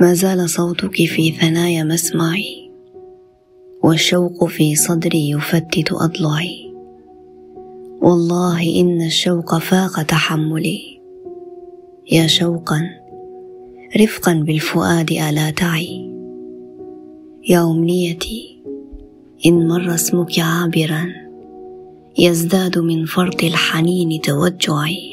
ما زال صوتك في ثنايا مسمعي والشوق في صدري يفتت اضلعي والله إن الشوق فاق تحملي. يا شوقا رفقا بالفؤاد ألا تعي. يا أمنيتي إن مر اسمك عابرا يزداد من فرط الحنين توجعي.